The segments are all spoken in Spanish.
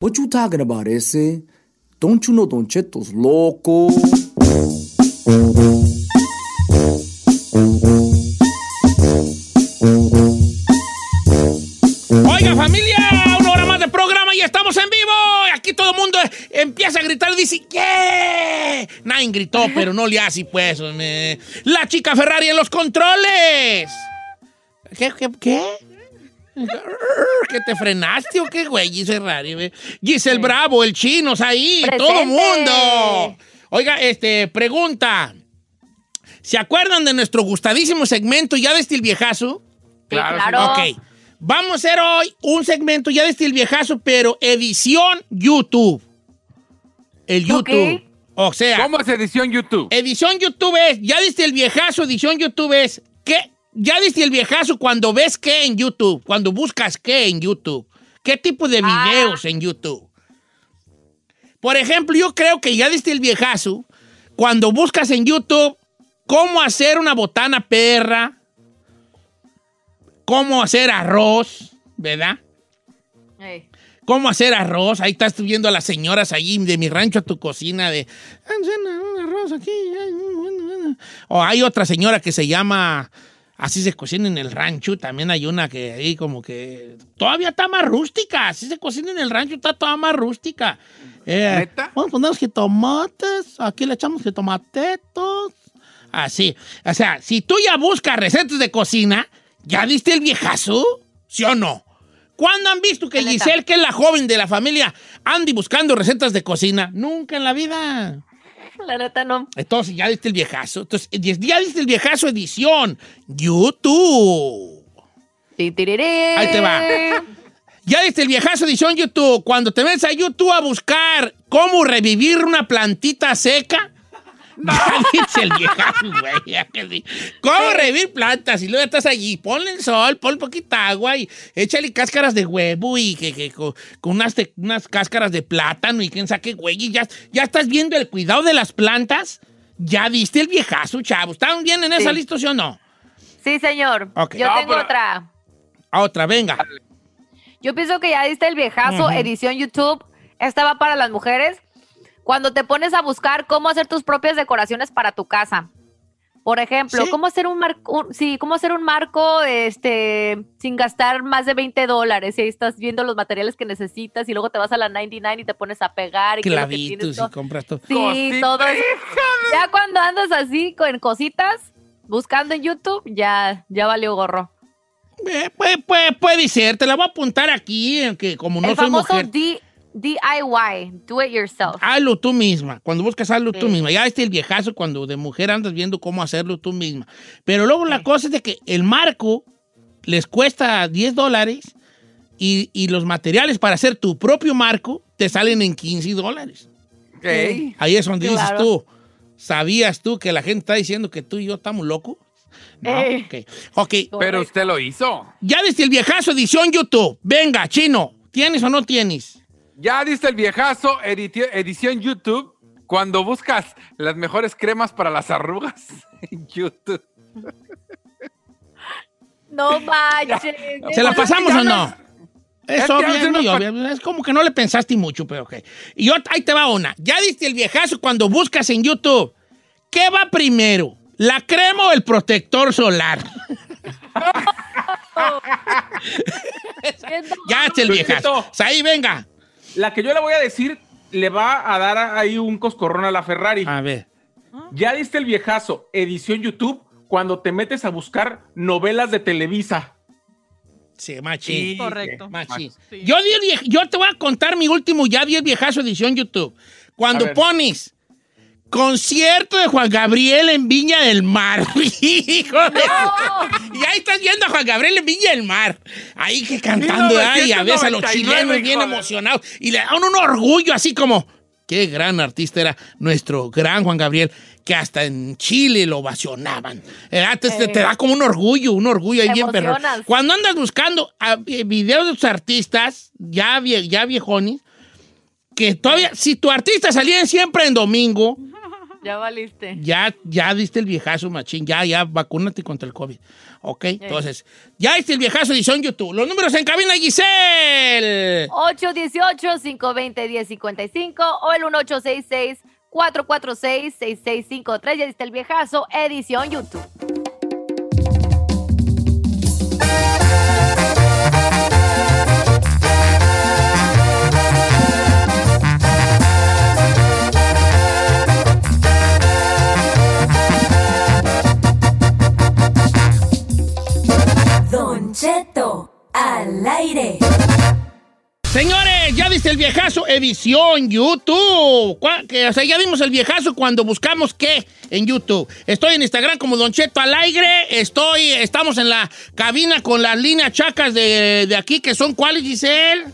What you talking about, ese? Don't you know Don Cheto's loco? Oiga, familia, una hora más de programa y estamos en vivo. Aquí todo el mundo empieza a gritar y dice, ¿qué? Nadie gritó, pero no le hace, pues. La chica Ferrari en los controles. ¿Qué? ¿Qué? ¿Qué? ¿Que te frenaste o qué, güey? Giselle güey. Giselle Bravo, el chino, ahí, todo el mundo. Oiga, este, pregunta. ¿Se acuerdan de nuestro gustadísimo segmento ya de el viejazo? Claro, claro. Ok. Vamos a hacer hoy un segmento ya de el viejazo, pero edición YouTube. El YouTube. O sea. ¿Cómo es edición YouTube? Edición YouTube es, ya diste el viejazo, edición YouTube es, ¿qué? Ya diste el viejazo cuando ves qué en YouTube, cuando buscas qué en YouTube. ¿Qué tipo de videos en YouTube? Por ejemplo, yo creo que ya diste el viejazo cuando buscas en YouTube cómo hacer una botana perra, cómo hacer arroz, ¿verdad? ¿Cómo hacer arroz? Ahí estás viendo a las señoras allí de mi rancho a tu cocina de... "Hacen un arroz aquí. ay, bueno, bueno". O hay otra señora que se llama... Así se cocina en el rancho. También hay una que ahí como que... Todavía está más rústica. Así se cocina en el rancho. Está toda más rústica. Eh, ¿Neta? Vamos a poner los jitomates. Aquí le echamos jitomatetos. Así. O sea, si tú ya buscas recetas de cocina, ¿ya diste el viejazo? ¿Sí o no? ¿Cuándo han visto que. Giselle, que es la joven de la familia, ande buscando recetas de cocina? Nunca en la vida. La neta no. Entonces, ya diste el viejazo. Entonces, ya diste el viejazo edición. YouTube. Ahí te va. Ya diste el viejazo edición YouTube. Cuando te ves a YouTube a buscar cómo revivir una plantita seca. Ya diste el viejazo, güey. ¿Cómo revivir plantas? Y luego estás allí. Ponle el sol, ponle poquita agua y échale cáscaras de huevo y que, que- con, con unas, te- unas cáscaras de plátano y quién saque güey. Y ya, ya estás viendo el cuidado de las plantas. Ya diste el viejazo, chavo. ¿Están bien en esa Sí. lista, sí o no? Sí, señor. Yo No, tengo pero- otra. A otra, venga. Yo pienso que ya diste el viejazo, edición YouTube. Esta va para las mujeres. Cuando te pones a buscar cómo hacer tus propias decoraciones para tu casa. Por ejemplo, ¿Sí? cómo hacer un marco, sí, cómo hacer un marco este, sin gastar más de 20 dólares. Y ahí estás viendo los materiales que necesitas y luego te vas a la 99 y te pones a pegar. Y que tienes Clavitos y compras todo. Sí, Sí, todo eso. Ya cuando andas así con cositas, buscando en YouTube, ya, ya valió gorro. Eh, puede, puede- puede ser, te la voy a apuntar aquí, aunque como no El soy famoso mujer. D- DIY, do it yourself. Hazlo tú misma. Cuando buscas, hazlo tú Sí. misma. Ya este el viejazo cuando de mujer andas viendo cómo hacerlo tú misma. Pero luego la cosa es de que el marco les cuesta 10 dólares y, y los materiales para hacer tu propio marco te salen en 15 dólares. Ok. Ahí es donde dices Claro. tú, ¿sabías tú que la gente está diciendo que tú y yo estamos locos? No, Eh. ok. Ok, Pero usted lo hizo. ya desde el viejazo edición YouTube. Venga, chino, ¿tienes o no tienes? Ya diste el viejazo edición YouTube cuando buscas las mejores cremas para las arrugas en YouTube. No manches. ¿Se la pasamos o no? Es obvio, es muy obvio. Es como que no le pensaste mucho, pero ok. Y ot- ahí te va una. Ya diste el viejazo cuando buscas en YouTube. ¿Qué va primero? ¿La crema o el protector solar? ya es el viejazo. Cheto. Ahí, venga. La que yo le voy a decir le va a dar ahí un coscorrón a la Ferrari. A ver. Ya diste el viejazo, edición YouTube, cuando te metes a buscar novelas de Televisa. Sí, machín. Sí, Correcto. Machín. Sí. Yo, di el yo te voy a contar mi último, ya di el viejazo edición YouTube. Cuando pones concierto de Juan Gabriel en Viña del Mar. Hijo de- Y ahí estás viendo a Juan Gabriel en Viña del Mar. Ahí que cantando, ay, a veces a los 1999, chilenos bien hijo emocionados. Y le dan un orgullo así como, qué gran artista era nuestro gran Juan Gabriel, que hasta en Chile lo ovacionaban. Eh, te, te- te da como un orgullo, un orgullo ahí bien perro. Cuando andas buscando ah, eh, videos de tus artistas, ya, vie- ya viejones, que todavía, si tu artista salía siempre en domingo, Ya valiste. ya, ya diste el viejazo, machín, ya, ya, vacúnate contra el COVID. ¿Ok? Entonces, ya diste el viejazo edición YouTube. Los números en cabina, Giselle. 818-520-1055 o el 1866-446-6653. Ya diste el viejazo, edición YouTube. Al aire. Señores, ya diste el viejazo edición YouTube. Que, o sea, ya dimos el viejazo cuando buscamos qué en YouTube. Estoy en Instagram como Don Cheto al aire. Estoy, estamos en la cabina con las líneas chacas de, de aquí, que son cuáles, Giselle.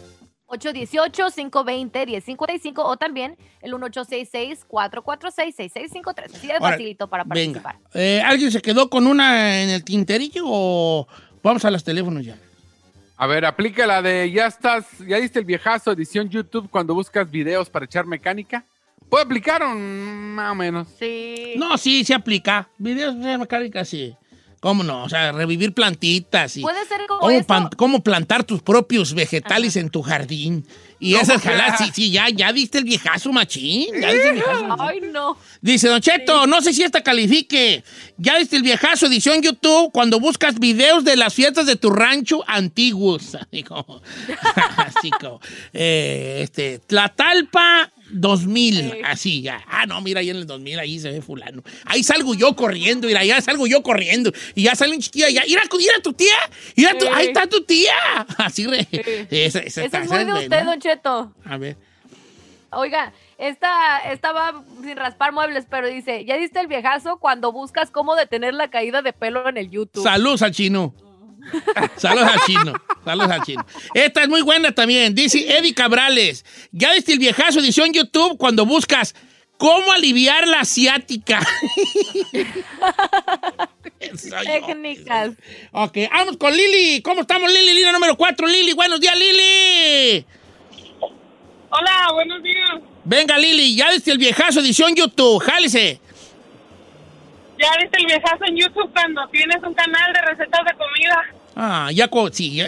818-520-1055 o también el 1866-446-6653. Así de facilito para Venga. participar. Eh, ¿Alguien se quedó con una en el tinterillo o vamos a los teléfonos ya? A ver, aplica la de ya estás, ya diste el viejazo edición YouTube cuando buscas videos para echar mecánica. ¿Puede aplicar o más o menos? Sí. No, sí, se aplica. Videos de mecánica, sí. ¿Cómo no? O sea, revivir plantitas y Puede ser como cómo, eso. pan- cómo plantar tus propios vegetales en tu jardín. Y esas jaladas, sí, sí, ya, ya diste el viejazo machín. Ya diste el viejazo machín. Ay, no. Dice Don Cheto, no sé si esta califique. Ya viste el viejazo edición YouTube cuando buscas videos de las fiestas de tu rancho antiguos. Así como, así como, eh, este, Tlatalpa 2000, así ya. Ah, no, mira, ahí en el 2000, ahí se ve fulano. Ahí salgo yo corriendo, mira, ya salgo yo corriendo. Y ya sale un chiquillo allá. Mira, mira tu tía, mira tu- Sí. ahí está tu tía. Así, re, esa, esa Eso está- es esa muy de usted, Don Cheto. A ver. Oiga, esta, esta va sin raspar muebles, pero dice, ¿ya diste el viejazo cuando buscas cómo detener la caída de pelo en el YouTube? Saludos al chino. Saludos al chino. Saludos al chino. Esta es muy buena también. Dice Eddie Cabrales. Ya viste el viejazo edición YouTube cuando buscas cómo aliviar la asiática. Técnicas. Ok, vamos con Lili. ¿Cómo estamos, Lili? Línea número 4, Lili. Buenos días, Lili. Hola, buenos días. Venga, Lili. Ya viste el viejazo edición YouTube. Jálese. ¿Ya viste el viejazo en YouTube cuando tienes un canal de recetas de comida? Ah, ya, sí. ya.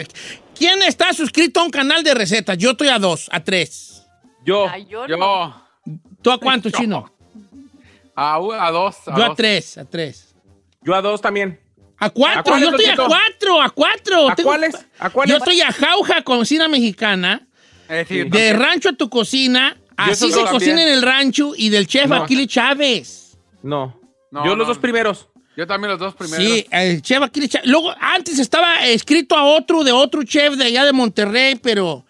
¿Quién está suscrito a un canal de recetas? Yo estoy a dos, a tres. Yo. Ay, yo, Yo no. ¿Tú a cuánto, chino? a, a dos. A Yo a dos. tres, a tres. Yo a dos también. A cuatro, ¿A cuáles, yo estoy a cuatro, a cuatro. ¿A Tengo- cuáles? ¿A cuáles? Yo estoy a jauja cocina mexicana, Eh, sí, de rancho a tu cocina, así se dos cocina también. en el rancho y del chef No. Aquiles Chávez. No. No, yo no. los dos primeros. Yo también los dos primeros. Sí, el chef Aquiles Chávez. Luego, antes estaba escrito a otro, de otro chef de allá de Monterrey, pero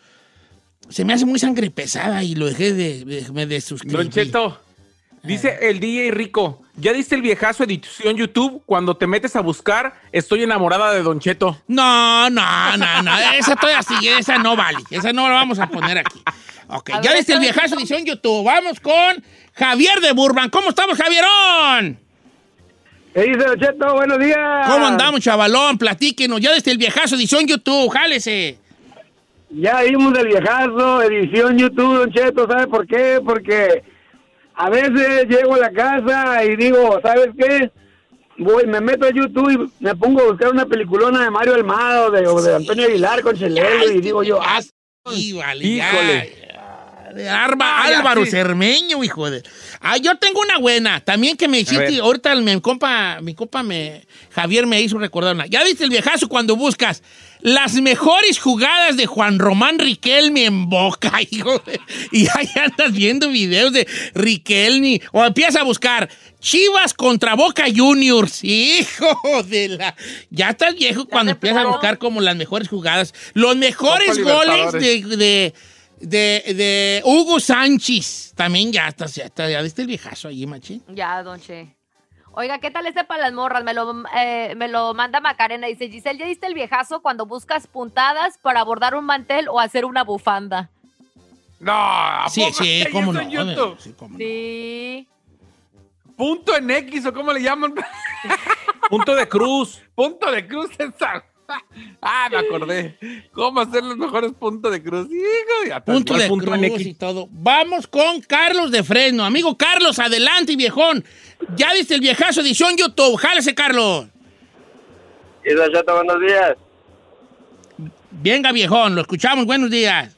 se me hace muy sangre pesada y lo dejé de, de, me desuscribí. Don Cheto, dice el DJ Rico, ¿ya diste el viejazo edición YouTube cuando te metes a buscar Estoy enamorada de Don Cheto? No, no, no, no. Esa todavía sí, esa no vale. Esa no la vamos a poner aquí. Ok, A ya ver, viste el ¿sabe viejazo edición YouTube. Vamos con Javier de Burban. ¿Cómo estamos, Javierón? ¿Qué dice, Don Cheto? Buenos días. ¿Cómo andamos, chavalón? Platíquenos. Ya desde el viejazo edición YouTube. Jálese. Ya vimos el viejazo, edición YouTube, Don Cheto. ¿Sabe por qué? Porque a veces llego a la casa y digo, ¿sabes qué? Voy, me meto a YouTube y me pongo a buscar una peliculona de Mario Almado de, o de Antonio Aguilar con Chelelo y digo yo, ah, Sí, vale, Híjole. ya. De Arba- Ah, Álvaro sí. Cermeño, hijo de. Ah, yo tengo una buena. También que me hiciste. Ahorita mi compa, mi compa me, Javier me hizo recordar una. ¿Ya viste el viejazo cuando buscas las mejores jugadas de Juan Román Riquelme en Boca, hijo. de- Y ahí andas viendo videos de Riquelme. O empiezas a buscar Chivas contra Boca Juniors. Hijo de la... Ya estás viejo cuando empiezas a buscar como las mejores jugadas. Los mejores goles de, de- de Hugo Sánchez. También ya estás, ya, estás, ya viste el viejazo allí, machín. Ya, don Che. Oiga, ¿qué tal este para las morras? Me lo, eh, me lo manda Macarena. Dice, Giselle, ¿ya diste el viejazo cuando buscas puntadas para bordar un mantel o hacer una bufanda? No, ¿a Sí, sí, cómo eso no. en YouTube? Sí, cómo no. Sí. Punto en X o cómo le llaman. Punto de cruz. Punto de cruz esa. Ah, me acordé. ¿Cómo hacer los mejores puntos de cruz? Hijo. Punto ¿Cuál de punto cruz y todo. Vamos con Carlos de Fresno. Amigo Carlos, adelante, viejón. Ya viste el viejazo edición YouTube. Jálese, Carlos. Y buenos días. Venga, viejón, lo escuchamos. Buenos días.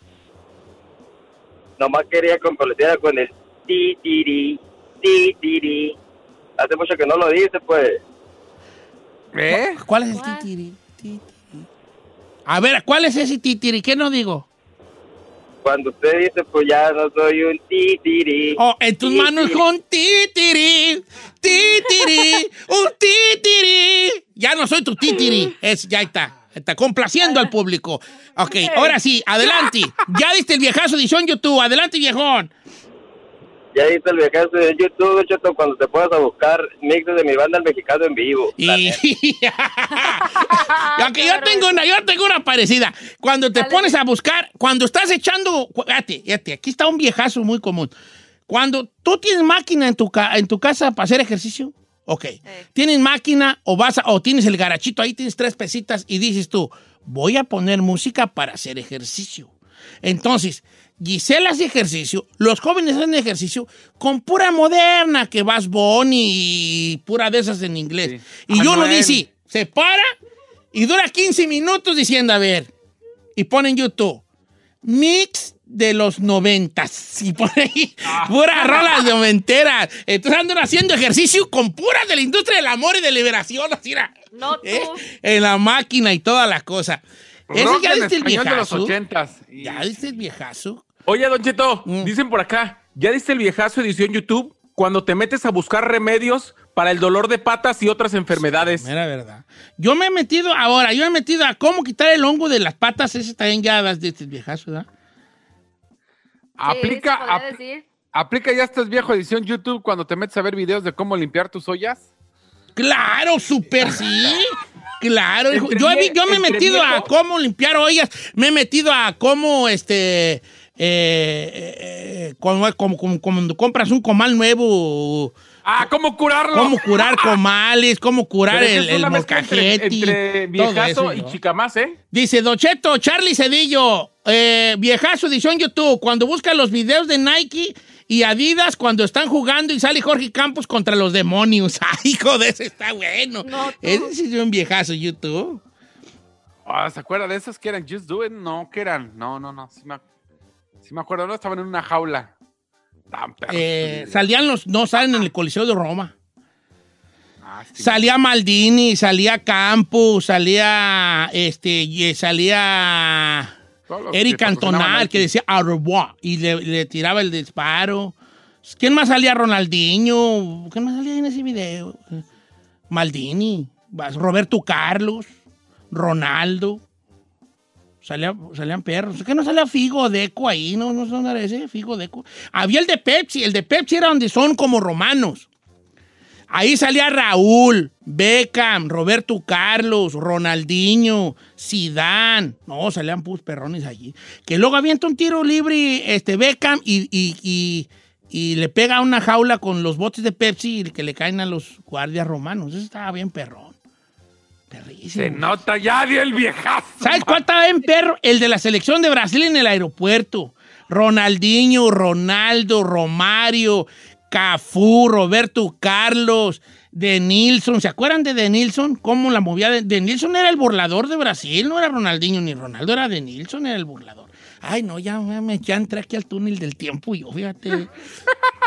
Nomás quería comprometer con el ti tiri, ti tiri. Hace mucho que no lo dice, pues. ¿Eh? ¿Cuál es el titiri? Titiri. A ver, ¿cuál es ese titiri? ¿Qué no digo? Cuando usted dice, pues ya no soy un ti tiri. Oh, en tus Ti, manos con titiri, titiri, un titiri. Ya no soy tu titiri. Es, ya está. Está complaciendo al público. Ok, ahora sí, adelante. Ya diste el viejazo edición YouTube. Adelante, viejón. Ya viste el viajazo de YouTube, Cheto, cuando te puedas a buscar mixes de mi banda El Mexicano en vivo. Y, aunque yo tengo una, yo tengo una parecida. Cuando te Dale. pones a buscar, cuando estás echando, fíjate, fíjate, aquí está un viejazo muy común. Cuando tú tienes máquina en tu, ca- en tu casa para hacer ejercicio, ok. Tienes máquina o vas a- o tienes el garachito ahí, tienes tres pesitas y dices tú, voy a poner música para hacer ejercicio. Entonces, Gisela hace ejercicio, los jóvenes hacen ejercicio con pura moderna, que vas Bonnie y pura de esas en inglés. Y uno Anuel. dice, se para y dura 15 minutos diciendo, a ver, y pone en YouTube, mix de los noventas. Y pone ahí pura rolas noventeras. Entonces andan haciendo ejercicio con puras de la industria del amor y de liberación, así era, No tú. ¿eh? En la máquina y toda la cosa. Ese ya en diste el español de los viejazo. ochentas. Y- Ya diste el viejazo. Oye, Don Cheto, Mm. dicen por acá, ¿ya diste el viejazo edición YouTube? Cuando te metes a buscar remedios para el dolor de patas y otras enfermedades. Mera verdad. Yo me he metido, ahora, yo me he metido a cómo quitar el hongo de las patas. Ese también ya das de este viejazo, ¿verdad? Aplica, Sí, decir. aplica ya estás viejo edición YouTube cuando te metes a ver videos de cómo limpiar tus ollas. Claro, súper sí. Claro, hijo. Yo, yo me he metido a cómo limpiar ollas, me he metido a cómo, este, eh, eh, eh, como, como- como- cuando compras un comal nuevo, Ah, ¿cómo curarlo? cómo curar comales, cómo curar el, el entre, entre viejazo eso, y ¿no? chicamás, ¿eh? Dice Docheto, Charlie Cedillo, eh, viejazo edición YouTube, cuando busca los videos de Nike y Adidas cuando están jugando y sale Jorge Campos contra los demonios. Ay, hijo de ese está bueno. No. Ese sí es un viejazo YouTube. Ah, ¿Se acuerda de esos que eran Just Do It? No, que eran. No, no, no. Sí me, sí me acuerdo, no estaban en una jaula. Tan. Eh, salían los, no salen en el Coliseo de Roma. Ah, sí. Salía Maldini, salía Campos, salía este, y salía que Eric Cantona, Nike. que decía au revoir y le, le tiraba el disparo. ¿Quién más salía? Ronaldinho. ¿Quién más salía en ese video? Maldini, Roberto Carlos, Ronaldo. Salía- salían perros. ¿Qué no salía Figo Deco ahí? No, no son ese Figo Deco. Había el de Pepsi. El de Pepsi era donde son como romanos. Ahí salía Raúl, Beckham, Roberto Carlos, Ronaldinho, Sidán. No, salían pus perrones allí. Que luego avienta un tiro libre este Beckham y, y- y- le pega una jaula con los botes de Pepsi y que le caen a los guardias romanos. Eso estaba bien perrón. Perrísimo. Se nota ya dio el viejazo. ¿Sabes cuál estaba bien perro? El de la selección de Brasil en el aeropuerto. Ronaldinho, Ronaldo, Romario, Cafú, Roberto Carlos, De Nilsson. ¿Se acuerdan de De Nilsson? ¿Cómo la movía? De, de Nilsson era el burlador de Brasil, no era Ronaldinho ni Ronaldo, era De Nilsson, era el burlador. Ay, no, ya, ya ya entré aquí al túnel del tiempo y yo, fíjate.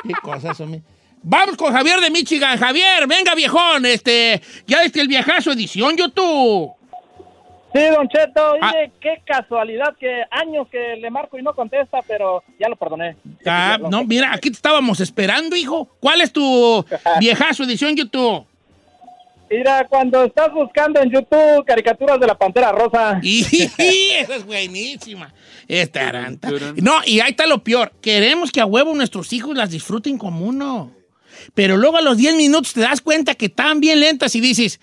Qué cosas, hombre. Vamos con Javier de Michigan. Javier, venga, viejón. Este, ya viste el viejazo edición YouTube. Sí, Don Cheto, Ah. oye, qué casualidad que años que le marco y no contesta, pero ya lo perdoné. Ah, no, mira, aquí te estábamos esperando, hijo. ¿Cuál es tu viejazo edición YouTube? Mira, cuando estás buscando en YouTube caricaturas de la Pantera Rosa. Y esa es buenísima. Esta aranta. No, y ahí está lo peor. Queremos que a huevo nuestros hijos las disfruten como uno. Pero luego a los 10 minutos te das cuenta que están bien lentas y dices,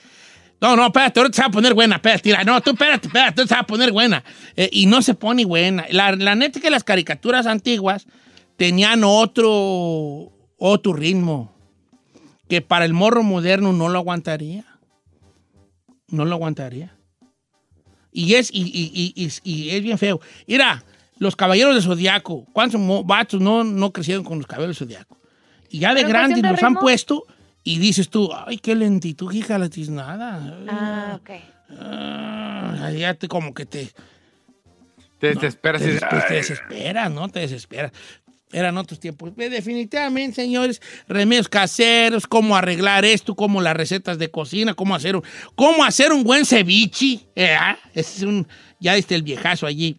no, no, espérate, ahorita se va a poner buena, espérate, no, tú espérate, espérate, se va a poner buena. Eh, y no se pone buena. La, la neta es que las caricaturas antiguas tenían otro, otro ritmo que para el morro moderno no lo aguantaría. No lo aguantaría. Y es, y, y- y- es bien feo. Mira, los caballeros de Zodiaco, ¿cuántos vatos no, no crecieron con los caballeros de Zodiaco? Y ya de Pero en grandes los han puesto y dices tú, ay, qué lentitud, hija, la tiznada. Ah, ok. Ah, ya te como que te, Te desesperas. te, y- des- pues, te desesperas, ¿no? Te desesperas. Eran otros tiempos. Definitivamente, señores, remedios caseros, cómo arreglar esto, cómo las recetas de cocina, cómo hacer un, cómo hacer un buen ceviche. eh, ah, ese es un, ya diste el viejazo allí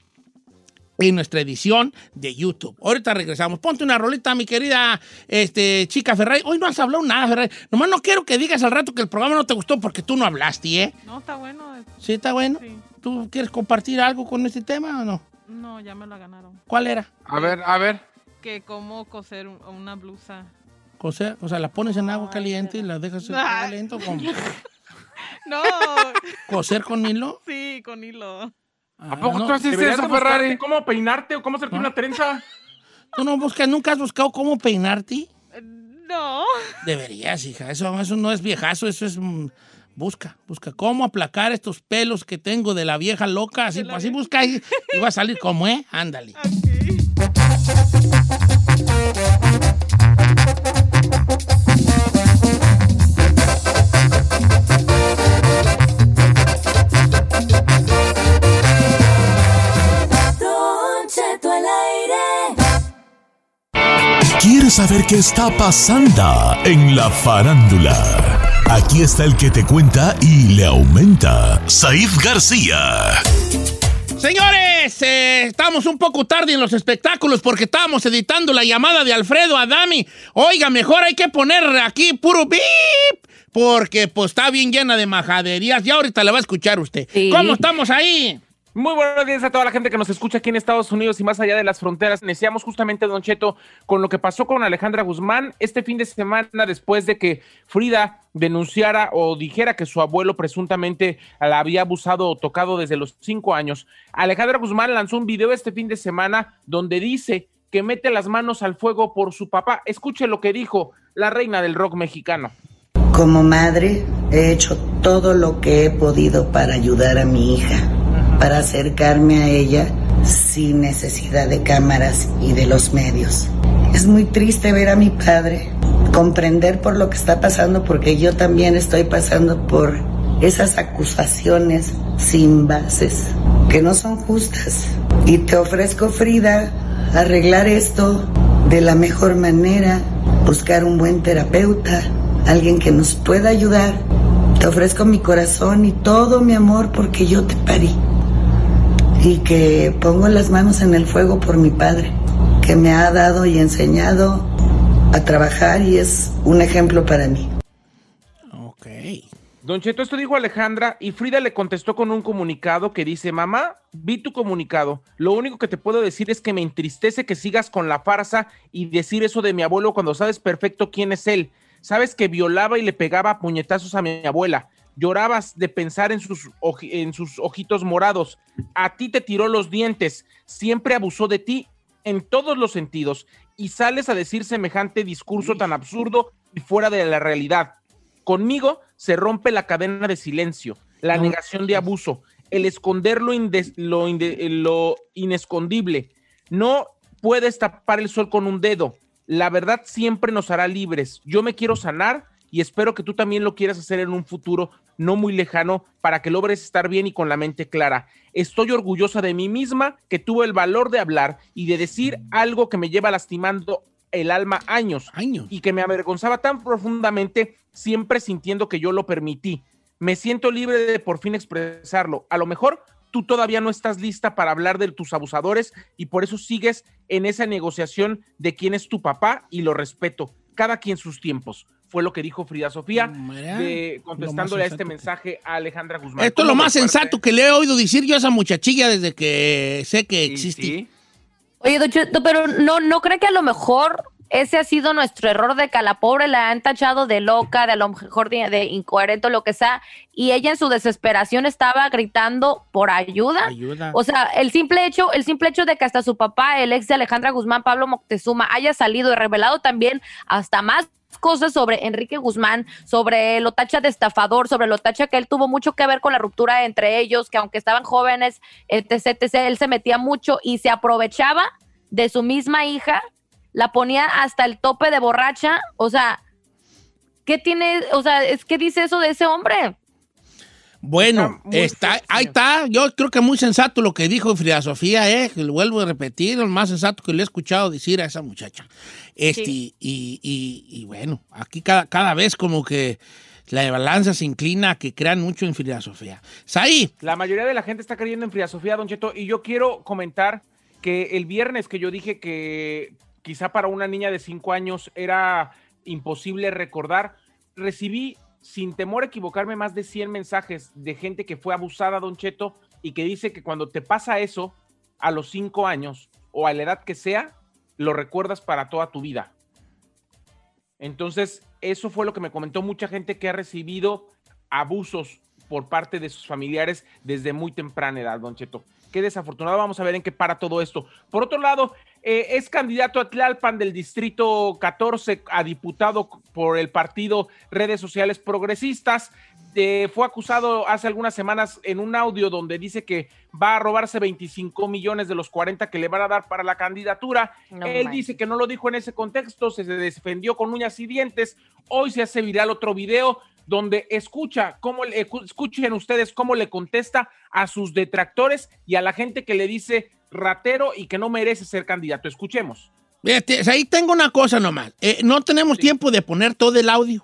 en nuestra edición de YouTube. Ahorita regresamos. Ponte una rolita, mi querida este, chica Ferrari. Hoy no has hablado nada, Ferrari. Nomás no quiero que digas al rato que el programa no te gustó porque tú no hablaste, ¿eh? No, está bueno. ¿Sí está bueno? Sí. ¿Tú quieres compartir algo con este tema o no? No, ya me la ganaron. ¿Cuál era? A ver, a ver. Que cómo coser un- una blusa. O sea, o sea, la pones en agua caliente y la dejas en fuego lento. Como No, coser con hilo. sí, con hilo. ¿A poco no, tú haces eso, Ferrari? ¿Cómo peinarte o cómo hacerte una trenza? ¿Tú no buscas, nunca has buscado cómo peinarte? No. Deberías, hija. Eso, eso no es viejazo, eso es... mm, busca, busca cómo aplacar estos pelos que tengo de la vieja loca. Así, así busca y, y va a salir como, ¿eh? Ándale. Don ¿Quieres saber qué está pasando en la farándula? Aquí está el que te cuenta y le aumenta, Saif García. Señores, eh, estamos un poco tarde en los espectáculos porque estábamos editando la llamada de Alfredo Adami. Oiga, mejor hay que poner aquí puro bip, porque pues está bien llena de majaderías. Ya ahorita le va a escuchar usted. Sí. ¿Cómo estamos ahí? Muy buenos días a toda la gente que nos escucha aquí en Estados Unidos y más allá de las fronteras. Iniciamos justamente, Don Cheto, con lo que pasó con Alejandra Guzmán este fin de semana después de que Frida denunciara o dijera que su abuelo presuntamente la había abusado o tocado desde los cinco años. Alejandra Guzmán lanzó un video este fin de semana donde dice que mete las manos al fuego por su papá. Escuche lo que dijo la reina del rock mexicano. Como madre, he hecho todo lo que he podido para ayudar a mi hija, para acercarme a ella sin necesidad de cámaras y de los medios. Es muy triste ver a mi padre, comprender por lo que está pasando, porque yo también estoy pasando por esas acusaciones sin bases, que no son justas. Y te ofrezco, Frida, arreglar esto de la mejor manera, buscar un buen terapeuta, alguien que nos pueda ayudar. Te ofrezco mi corazón y todo mi amor porque yo te parí. Y que pongo las manos en el fuego por mi padre, que me ha dado y enseñado a trabajar y es un ejemplo para mí. Ok. Don Cheto, esto dijo Alejandra y Frida le contestó con un comunicado que dice, mamá, vi tu comunicado. Lo único que te puedo decir es que me entristece que sigas con la farsa y decir eso de mi abuelo cuando sabes perfecto quién es él. Sabes que violaba y le pegaba puñetazos a mi abuela. Llorabas de pensar en sus, en sus ojitos morados. A ti te tiró los dientes. Siempre abusó de ti en todos los sentidos. Y sales a decir semejante discurso tan absurdo y fuera de la realidad. Conmigo se rompe la cadena de silencio, la negación de abuso, el esconder lo, indes- lo inde- lo inescondible. No puedes tapar el sol con un dedo. La verdad siempre nos hará libres. Yo me quiero sanar y espero que tú también lo quieras hacer en un futuro no muy lejano para que logres estar bien y con la mente clara. Estoy orgullosa de mí misma que tuve el valor de hablar y de decir algo que me lleva lastimando el alma años, Años. y que me avergonzaba tan profundamente, siempre sintiendo que yo lo permití. Me siento libre de por fin expresarlo. A lo mejor tú todavía no estás lista para hablar de tus abusadores y por eso sigues en esa negociación de quién es tu papá y lo respeto. Cada quien sus tiempos. Fue lo que dijo Frida Sofía, de- contestándole a este mensaje a Alejandra Guzmán. Esto es lo ¿Cómo más sensato que le he oído decir yo a esa muchachilla desde que sé que existe. Oye, Don Cheto, pero no, ¿no cree que a lo mejor ese ha sido nuestro error de que a la pobre la han tachado de loca, de a lo mejor de, de incoherente o lo que sea, y ella en su desesperación estaba gritando por ayuda? Ayuda. O sea, el simple hecho, el simple hecho de que hasta su papá, el ex de Alejandra Guzmán, Pablo Moctezuma, haya salido y revelado también hasta más cosas sobre Enrique Guzmán, sobre lo tacha de estafador, sobre lo tacha que él tuvo mucho que ver con la ruptura entre ellos, que aunque estaban jóvenes, etc, etc, él se metía mucho y se aprovechaba de su misma hija, la ponía hasta el tope de borracha, o sea, ¿qué tiene, o sea, es que dice eso de ese hombre? Bueno, está, ahí está. Yo creo que muy sensato lo que dijo Frida Sofía, eh, que lo vuelvo a repetir, lo más sensato que le he escuchado decir a esa muchacha. Este, Sí. y, y- y bueno, aquí cada, cada vez como que la balanza se inclina a que crean mucho en Frida Sofía. Saí. La mayoría de la gente está creyendo en Frida Sofía, Don Cheto, y yo quiero comentar que el viernes que yo dije que quizá para una niña de 5 años era imposible recordar, recibí sin temor a equivocarme más de 100 mensajes de gente que fue abusada, Don Cheto, y que dice que cuando te pasa eso a los 5 años o a la edad que sea, lo recuerdas para toda tu vida. Entonces, eso fue lo que me comentó mucha gente que ha recibido abusos por parte de sus familiares desde muy temprana edad, Don Cheto. Qué desafortunado, vamos a ver en qué para todo esto. Por otro lado, eh, es candidato a Tlalpan del Distrito 14 a diputado por el partido Redes Sociales Progresistas. Eh, fue acusado hace algunas semanas en un audio donde dice que va a robarse 25 millones de los 40 que le van a dar para la candidatura. No Él dice que no lo dijo en ese contexto, se defendió con uñas y dientes. Hoy se hace viral otro video donde escucha cómo le- escu- escuchen ustedes cómo le contesta a sus detractores y a la gente que le dice ratero y que no merece ser candidato. Escuchemos. Fíjate, ahí tengo una cosa nomás. Eh, no tenemos tiempo de poner todo el audio,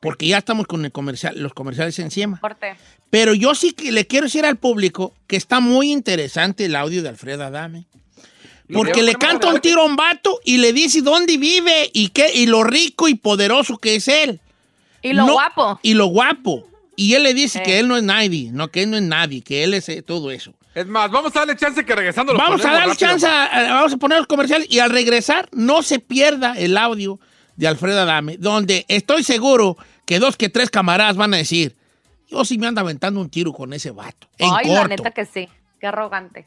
porque ya estamos con el comercial, los comerciales encima. Corte. Pero yo sí que le quiero decir al público que está muy interesante el audio de Alfredo Adame. Porque le canta un tiro a un vato y le dice dónde vive y qué y lo rico y poderoso que es él. Y lo No- guapo. Y lo guapo. Y él le dice Eh. que él no es nadie, no, que él no es nadie, que él es eh, todo eso. Es más, vamos a darle chance que regresando lo Vamos a darle chance, a- vamos a poner los comerciales y al regresar no se pierda el audio de Alfredo Adame, donde estoy seguro que dos que tres camaradas van a decir, yo sí me ando aventando un tiro con ese vato. En Ay, la neta que sí. Qué arrogante.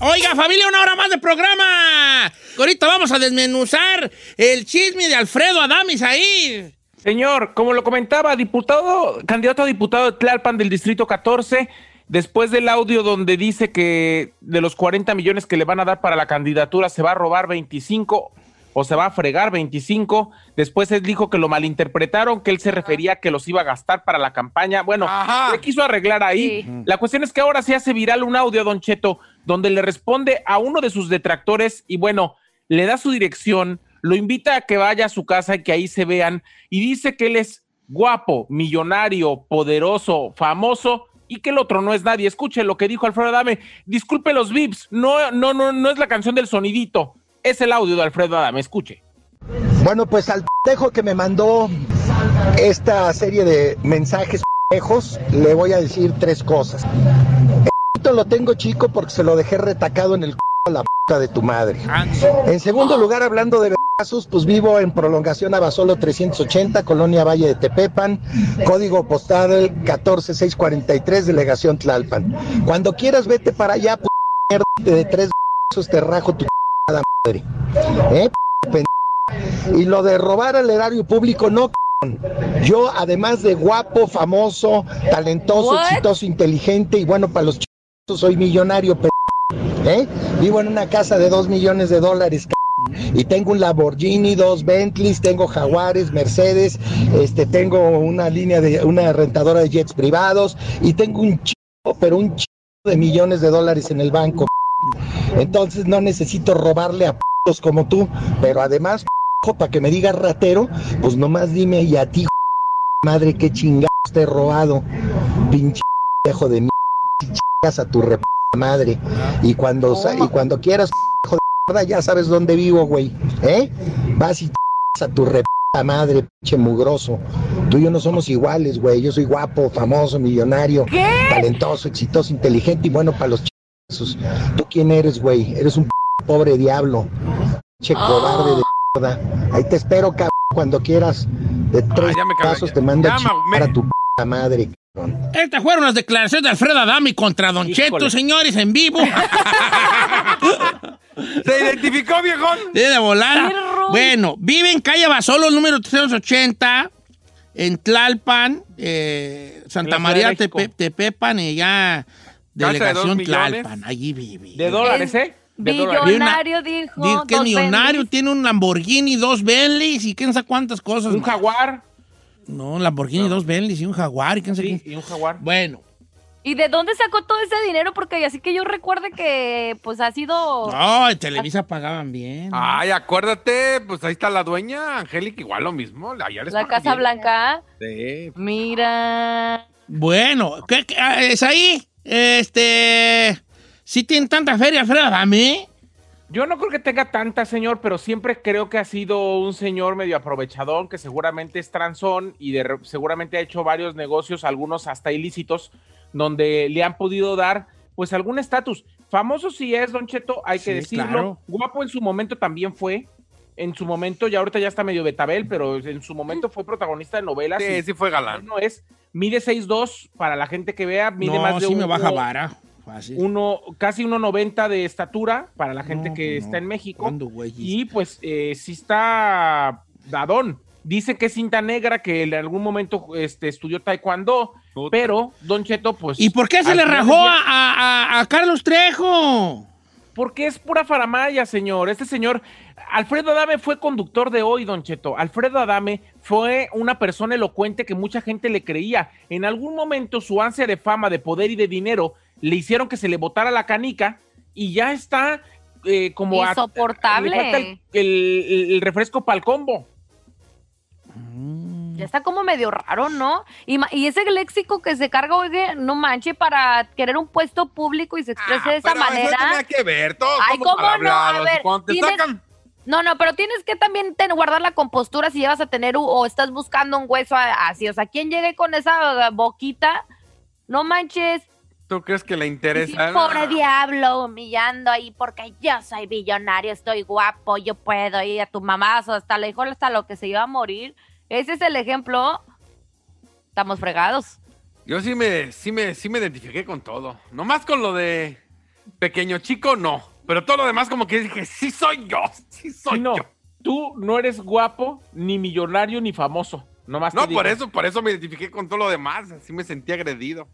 Oiga, familia, una hora más de programa. Ahorita vamos a desmenuzar el chisme de Alfredo Adamis ahí. Señor, como lo comentaba, diputado, candidato a diputado de Tlalpan del Distrito 14, después del audio donde dice que de los 40 millones que le van a dar para la candidatura se va a robar 25 o se va a fregar 25. Después él dijo que lo malinterpretaron, que él se refería a que los iba a gastar para la campaña. Bueno, le quiso arreglar ahí. La cuestión es que ahora se hace viral un audio, Don Cheto, donde le responde a uno de sus detractores y bueno, le da su dirección, lo invita a que vaya a su casa y que ahí se vean y dice que él es guapo, millonario, poderoso, famoso y que el otro no es nadie. Escuche lo que dijo Alfredo Adame. Disculpe los vips, no, no, no, no es la canción del sonidito, es el audio de Alfredo Adame. Escuche. Bueno, pues al pendejo que me mandó esta serie de mensajes pendejos, le voy a decir tres cosas. El lo tengo chico porque se lo dejé retacado en el a la puta de tu madre. En segundo lugar, hablando de vergazos, pues vivo en prolongación Abasolo 380, Colonia Valle de Tepepan, código postal 14643, delegación Tlalpan. Cuando quieras, vete para allá, p mierda de tres te rajo tu madre. ¿Eh? y lo de robar al erario público, no. Yo, además de guapo, famoso, talentoso, What? exitoso, inteligente y bueno, para los chicos soy millonario, p ¿eh? Vivo en una casa de dos millones de dólares, c***. y tengo un Lamborghini, dos Bentleys, tengo Jaguares, Mercedes, este, tengo una línea de una rentadora de jets privados y tengo un chico, pero un chico de millones de dólares en el banco. Entonces no necesito robarle a p***os como tú, pero además, para que me digas ratero, pues nomás dime y a ti, madre, qué chingados te he robado, pinche hijo de mi chingas a tu re madre. Y cuando, y cuando quieras, hijo de mierda, ya sabes dónde vivo, güey, ¿eh? Vas y chingas a tu re madre, pinche mugroso. Tú y yo no somos iguales, güey. Yo soy guapo, famoso, millonario, talentoso, exitoso, inteligente y bueno para los ¿Tú quién eres, güey? Eres un pobre diablo. Che cobarde de mierda. Ahí te espero, cabrón, cuando quieras. De tres cagué, pasos te mando a Ya, chingar a tu p madre, cabrón. Estas fueron las declaraciones de Alfredo Adami contra Don Cheto, señores, en vivo. ¿Se identificó, viejón? Sí, de volada. Bueno, vive en calle Basolo, número 380, en Tlalpan, eh, Santa María. Tepe- Tepepan, y ya De delegación millones. Tlalpan, allí vive. De dólares, ¿eh? De. Billonario, dijo. Dice que millonario, Bentleys. tiene un Lamborghini, dos Bentleys y quién sabe cuántas cosas. Un jaguar. No, Lamborghini, dos Bentleys y un jaguar y quién sabe qué. Y un jaguar. Bueno. ¿Y de dónde sacó todo ese dinero? Porque así que yo recuerde que pues ha sido... No, en Televisa pagaban bien. Ay, acuérdate, pues ahí está la dueña, Angélica, igual lo mismo. Allá les La Casa bien. Blanca. Sí. Mira. Bueno, ¿qué, qué- ah, es ahí? Este. ¿Sí tiene tanta feria, Alfredo Adame? Yo no creo que tenga tanta, señor, pero siempre creo que ha sido un señor medio aprovechadón, que seguramente es transón y de seguramente ha hecho varios negocios, algunos hasta ilícitos, donde le han podido dar pues algún estatus. Famoso sí es, Don Cheto, hay que decirlo. claro. Guapo en su momento también fue. En su momento, ya ahorita ya está medio betabel, pero en su momento fue protagonista de novelas. Sí, y sí fue galán. No es, mide 6'2 para la gente que vea, mide No, más de sí me uno- baja vara. Fácil. uno, casi 1.90 de estatura para la gente No, que pues no. está en México. ¿Cuándo, güey? Y pues eh, sí está dadón. Dice que es cinta negra, que en algún momento este, estudió taekwondo, pero Don Cheto, pues... ¿Y por qué se le rajó del día- a, a- a Carlos Trejo? Porque es pura faramaya, señor. Este señor, Alfredo Adame fue conductor de hoy, Don Cheto. Alfredo Adame fue una persona elocuente que mucha gente le creía. En algún momento su ansia de fama, de poder y de dinero le hicieron que se le botara la canica y ya está eh, como a- Insoportable. le falta el, el- el refresco para el combo. Ya está como medio raro, ¿no? Y, ese léxico que se carga, oye, no manche, para querer un puesto público y se exprese de esa Ah, Pero manera. eso tenía que ver, todo Ay, ¿cómo no? A malhablados. ver, Cuando te tienes- sacan No, no, pero tienes que también ten- guardar la compostura si llevas a tener o estás buscando un hueso así. O sea, ¿quién llegue con esa boquita? No manches. ¿Tú crees que le Sí, interesa? pobre diablo, humillando ahí porque yo soy billonario, estoy guapo, yo puedo ir a tu mamá, hasta le dijo hasta lo que se iba a morir. Ese es el ejemplo. Estamos fregados. Yo sí me, sí me, sí me identifiqué con todo. Nomás con lo de pequeño chico, no. Pero todo lo demás como que dije, sí soy yo, sí soy no, yo. tú no eres guapo, ni millonario, ni famoso. Nomás No, por eso, por eso me identifiqué con todo lo demás. Así me sentí agredido.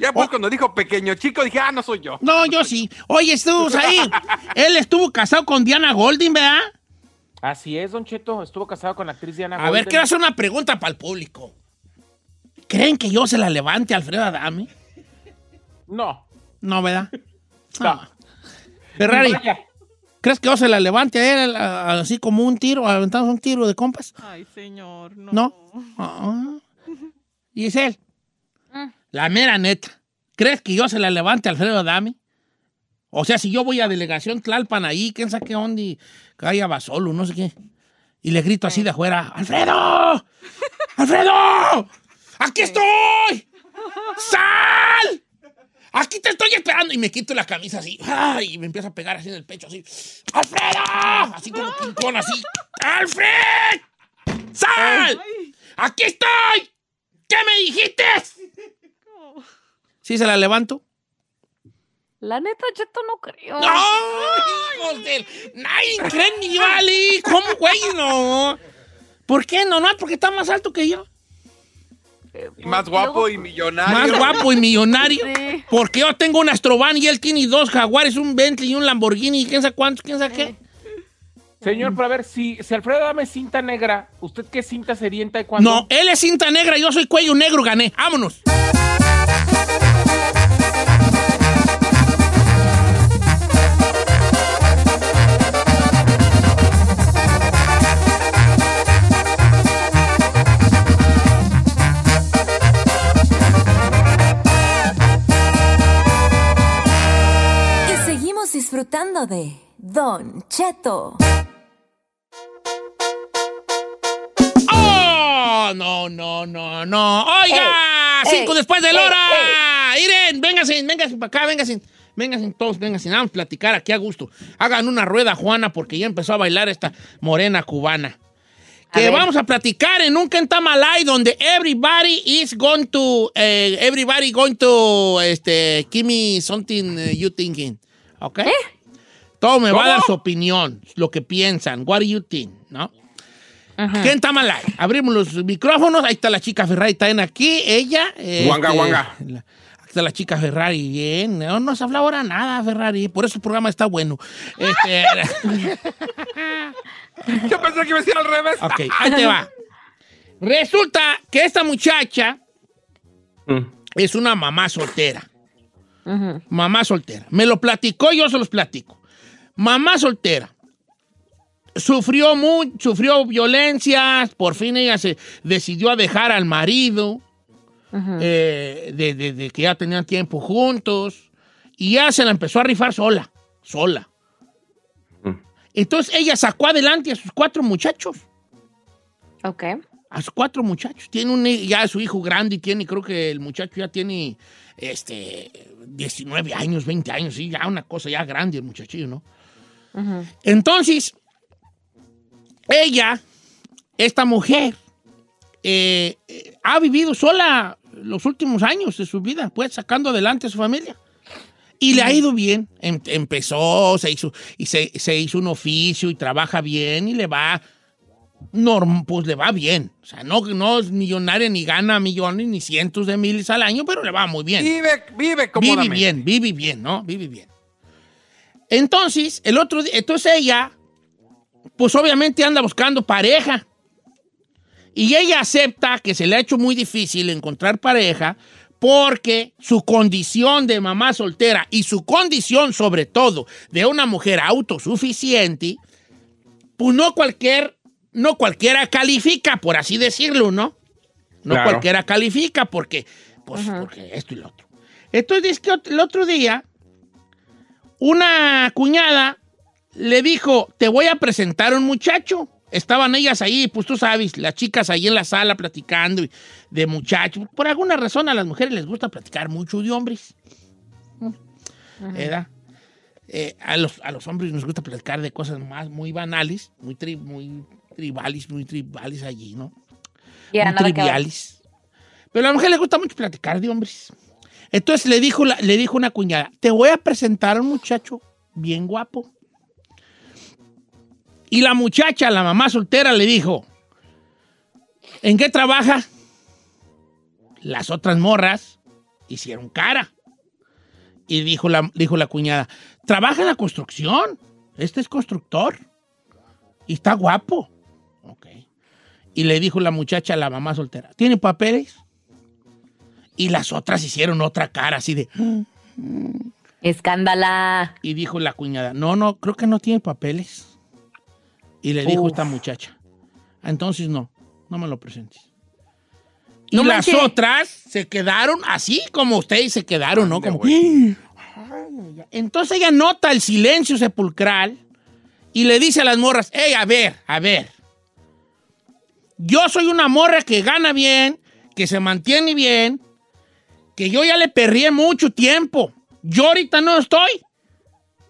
Ya pues cuando dijo pequeño chico, dije, ah, no soy yo. No, yo sí. Oye, estuvo ahí. Él estuvo casado con Diana Golding, ¿verdad? Así es, Don Cheto. Estuvo casado con la actriz Diana A ver, quiero hacer una pregunta para el público. ¿Creen que yo se la levante a Alfredo Adame? No. No, ¿verdad? No. Ferrari, Vaya. ¿crees que yo se la levante a él así como un tiro, aventamos un tiro de compas? Ay, señor, no. No. Ah. Giselle, Mm. la mera neta, ¿crees que yo se la levante a Alfredo Adame? O sea, si yo voy a delegación Tlalpan ahí, quién sabe qué onda, y calla Basolo, no sé qué, y le grito así de afuera, ¡Alfredo! ¡Alfredo! ¡Aquí estoy! ¡Sal! ¡Aquí te estoy esperando! Y me quito la camisa así, ¡ay! y me empiezo a pegar así en el pecho, así, ¡Alfredo! Así como Kong, así, ¡Alfred! ¡Sal! ¡Aquí estoy! ¿Qué me dijiste? ¿Sí se la levanto? La neta, Cheto, no creo. ¡No! ¡Hijos del... ¡Nadie cree ni vale! ¿Cómo, güey? No. ¿Por qué no? No, porque está más alto que yo. Y más guapo y millonario. Más guapo y millonario. Sí. Porque yo tengo un Astrovan y él tiene dos Jaguares, un Bentley y un Lamborghini y quién sabe cuántos, quién sabe qué. Señor, pero a ver, si, si Alfredo dame cinta negra, ¿usted qué cinta sería en taekwondo? No, él es cinta negra, yo soy cuello negro, gané. ¡Vámonos! Disfrutando de Don Cheto. ¡Oh! No, no, no, no. ¡Oiga! Ey, ¡Cinco ey, después de la ey, hora! ¡Iren! Vénganse, vénganse para acá, vénganse. Vénganse todos, vénganse. Vamos a platicar aquí a gusto. Hagan una rueda, Juana, porque ya empezó a bailar esta morena cubana. Que ver. vamos a platicar en un Kentamalay donde everybody is going to, eh, everybody going to, este, give me something eh, you thinking. ¿Ok? Todo me va a dar su opinión, lo que piensan. What do you think? ¿No? ¿Quién está mal ahí? Abrimos los micrófonos. Ahí está la chica Ferrari, está en aquí. Ella. Guanga, este, guanga. la- aquí está la chica Ferrari. Bien. No nos habla ahora nada, Ferrari. Por eso el programa está bueno. Este, Yo pensé que iba a decir al revés. ok, ahí te va. Resulta que esta muchacha es una mamá soltera. Mamá soltera. Me lo platicó, yo se los platico. Mamá soltera. Sufrió, mu- sufrió violencias, por fin ella se decidió a dejar al marido, eh, de, de- de que ya tenían tiempo juntos, y ya se la empezó a rifar sola, sola. Entonces ella sacó adelante a sus cuatro muchachos, Ok. a sus cuatro muchachos. Tiene un, ya su hijo grande y tiene, creo que el muchacho ya tiene este, 19 años, 20 años, sí, ya una cosa ya grande el muchachillo, ¿no? Entonces, ella, esta mujer, eh, eh, ha vivido sola los últimos años de su vida, pues sacando adelante a su familia. Y le ha ido bien. Em- empezó, se hizo, y se, se hizo un oficio y trabaja bien y le va, norm- pues le va bien. O sea, no, no es millonaria ni gana millones ni cientos de miles al año, pero le va muy bien. Vive, vive Vive bien, vive bien, ¿no? Vive bien. Entonces, el otro día, entonces ella, pues obviamente anda buscando pareja. Y ella acepta que se le ha hecho muy difícil encontrar pareja porque su condición de mamá soltera y su condición sobre todo de una mujer autosuficiente, pues no cualquier, no cualquiera califica, por así decirlo, ¿no? No Claro. cualquiera califica porque, pues, porque esto y lo otro. Entonces dice que el otro día una cuñada le dijo, te voy a presentar a un muchacho. Estaban ellas ahí, pues tú sabes, las chicas ahí en la sala platicando de muchachos. Por alguna razón a las mujeres les gusta platicar mucho de hombres. ¿Verdad? Eh, a, los, a los hombres nos gusta platicar de cosas más muy banales, muy, tri- muy tribales, muy tribales allí, ¿no? Ya, muy triviales. Pero a la mujer le gusta mucho platicar de hombres. Entonces le dijo, le dijo una cuñada, te voy a presentar a un muchacho bien guapo. Y la muchacha, la mamá soltera, le dijo, ¿en qué trabaja? Las otras morras hicieron cara. Y dijo la, dijo la cuñada, trabaja en la construcción. Este es constructor. Y está guapo. Ok. Y le dijo la muchacha a la mamá soltera, ¿tiene papeles? Y las otras hicieron otra cara así de... Escándala. Y dijo la cuñada, no, no, creo que no tiene papeles. Y le dijo esta muchacha, entonces no, no me lo presentes. Y No las otras se quedaron así como ustedes se quedaron, ¿no? Como... Entonces ella nota el silencio sepulcral y le dice a las morras, hey, a ver, a ver. Yo soy una morra que gana bien, que se mantiene bien, que yo ya le perrié mucho tiempo. Yo ahorita no estoy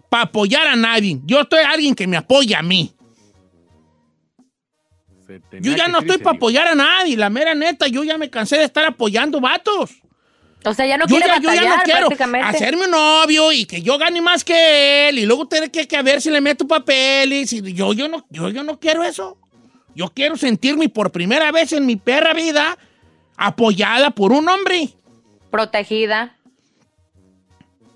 para apoyar a nadie. Yo estoy alguien que me apoya a mí. Yo ya no estoy para apoyar a nadie, la mera neta. Yo ya me cansé de estar apoyando vatos. O sea, ya no yo, quiere ya, yo ya no quiero prácticamente. hacerme un novio y que yo gane más que él y luego tener que, que a ver si le meto papeles. Y yo, yo, no, yo, yo no quiero eso. Yo quiero sentirme por primera vez en mi perra vida apoyada por un hombre. Protegida.